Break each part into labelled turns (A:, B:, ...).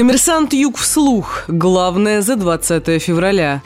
A: Коммерсант Юг вслух. Главное за 20 февраля.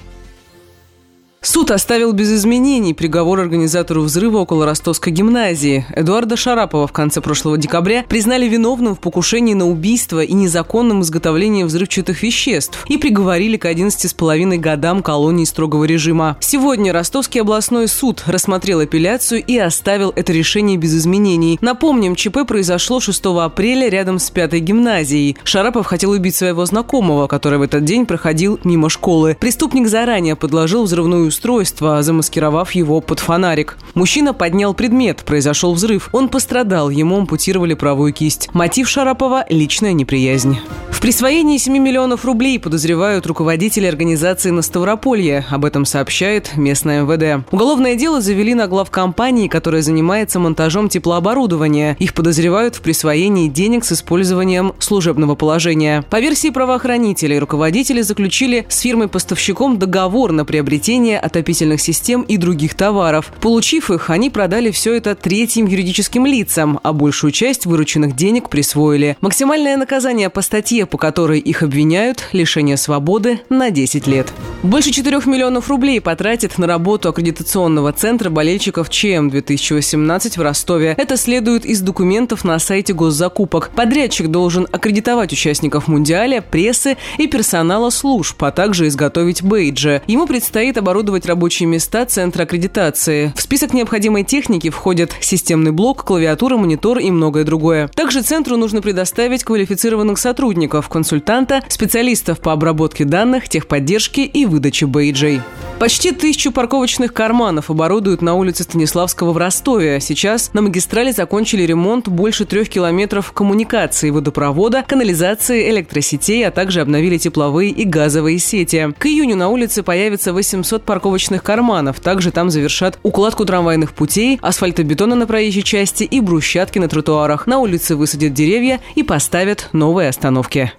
A: Суд оставил без изменений приговор организатору взрыва около Ростовской гимназии. Эдуарда Шарапова в конце прошлого декабря признали виновным в покушении на убийство и незаконном изготовлении взрывчатых веществ и приговорили к 11,5 годам колонии строгого режима. Сегодня Ростовский областной суд рассмотрел апелляцию и оставил это решение без изменений. Напомним, ЧП произошло 6 апреля рядом с пятой гимназией. Шарапов хотел убить своего знакомого, который в этот день проходил мимо школы. Преступник заранее подложил взрывную устройство, замаскировав его под фонарик. Мужчина поднял предмет, произошел взрыв. Он пострадал, ему ампутировали правую кисть. Мотив Шарапова – личная неприязнь. В присвоении 7 миллионов рублей подозревают руководители организации на Ставрополье. Об этом сообщает местное МВД. Уголовное дело завели на глав компании, которая занимается монтажом теплооборудования. Их подозревают в присвоении денег с использованием служебного положения. По версии правоохранителей, руководители заключили с фирмой-поставщиком договор на приобретение отопительных систем и других товаров. Получив их, они продали все это третьим юридическим лицам, а большую часть вырученных денег присвоили. Максимальное наказание по статье, по которой их обвиняют – лишение свободы на 10 лет. Больше 4 миллионов рублей потратит на работу аккредитационного центра болельщиков ЧМ-2018 в Ростове. Это следует из документов на сайте госзакупок. Подрядчик должен аккредитовать участников Мундиаля, прессы и персонала служб, а также изготовить бейджи. Ему предстоит оборудовать рабочие места Центра аккредитации. В список необходимой техники входят системный блок, клавиатура, монитор и многое другое. Также Центру нужно предоставить квалифицированных сотрудников, консультанта, специалистов по обработке данных, техподдержке и выдаче бейджей. Почти тысячу парковочных карманов оборудуют на улице Станиславского в Ростове. Сейчас на магистрали закончили ремонт больше трех километров коммуникаций, водопровода, канализации, электросетей, а также обновили тепловые и газовые сети. К июню на улице появится 800 парковочных карманов. Также там завершат укладку трамвайных путей, асфальтобетона на проезжей части и брусчатки на тротуарах. На улице высадят деревья и поставят новые остановки.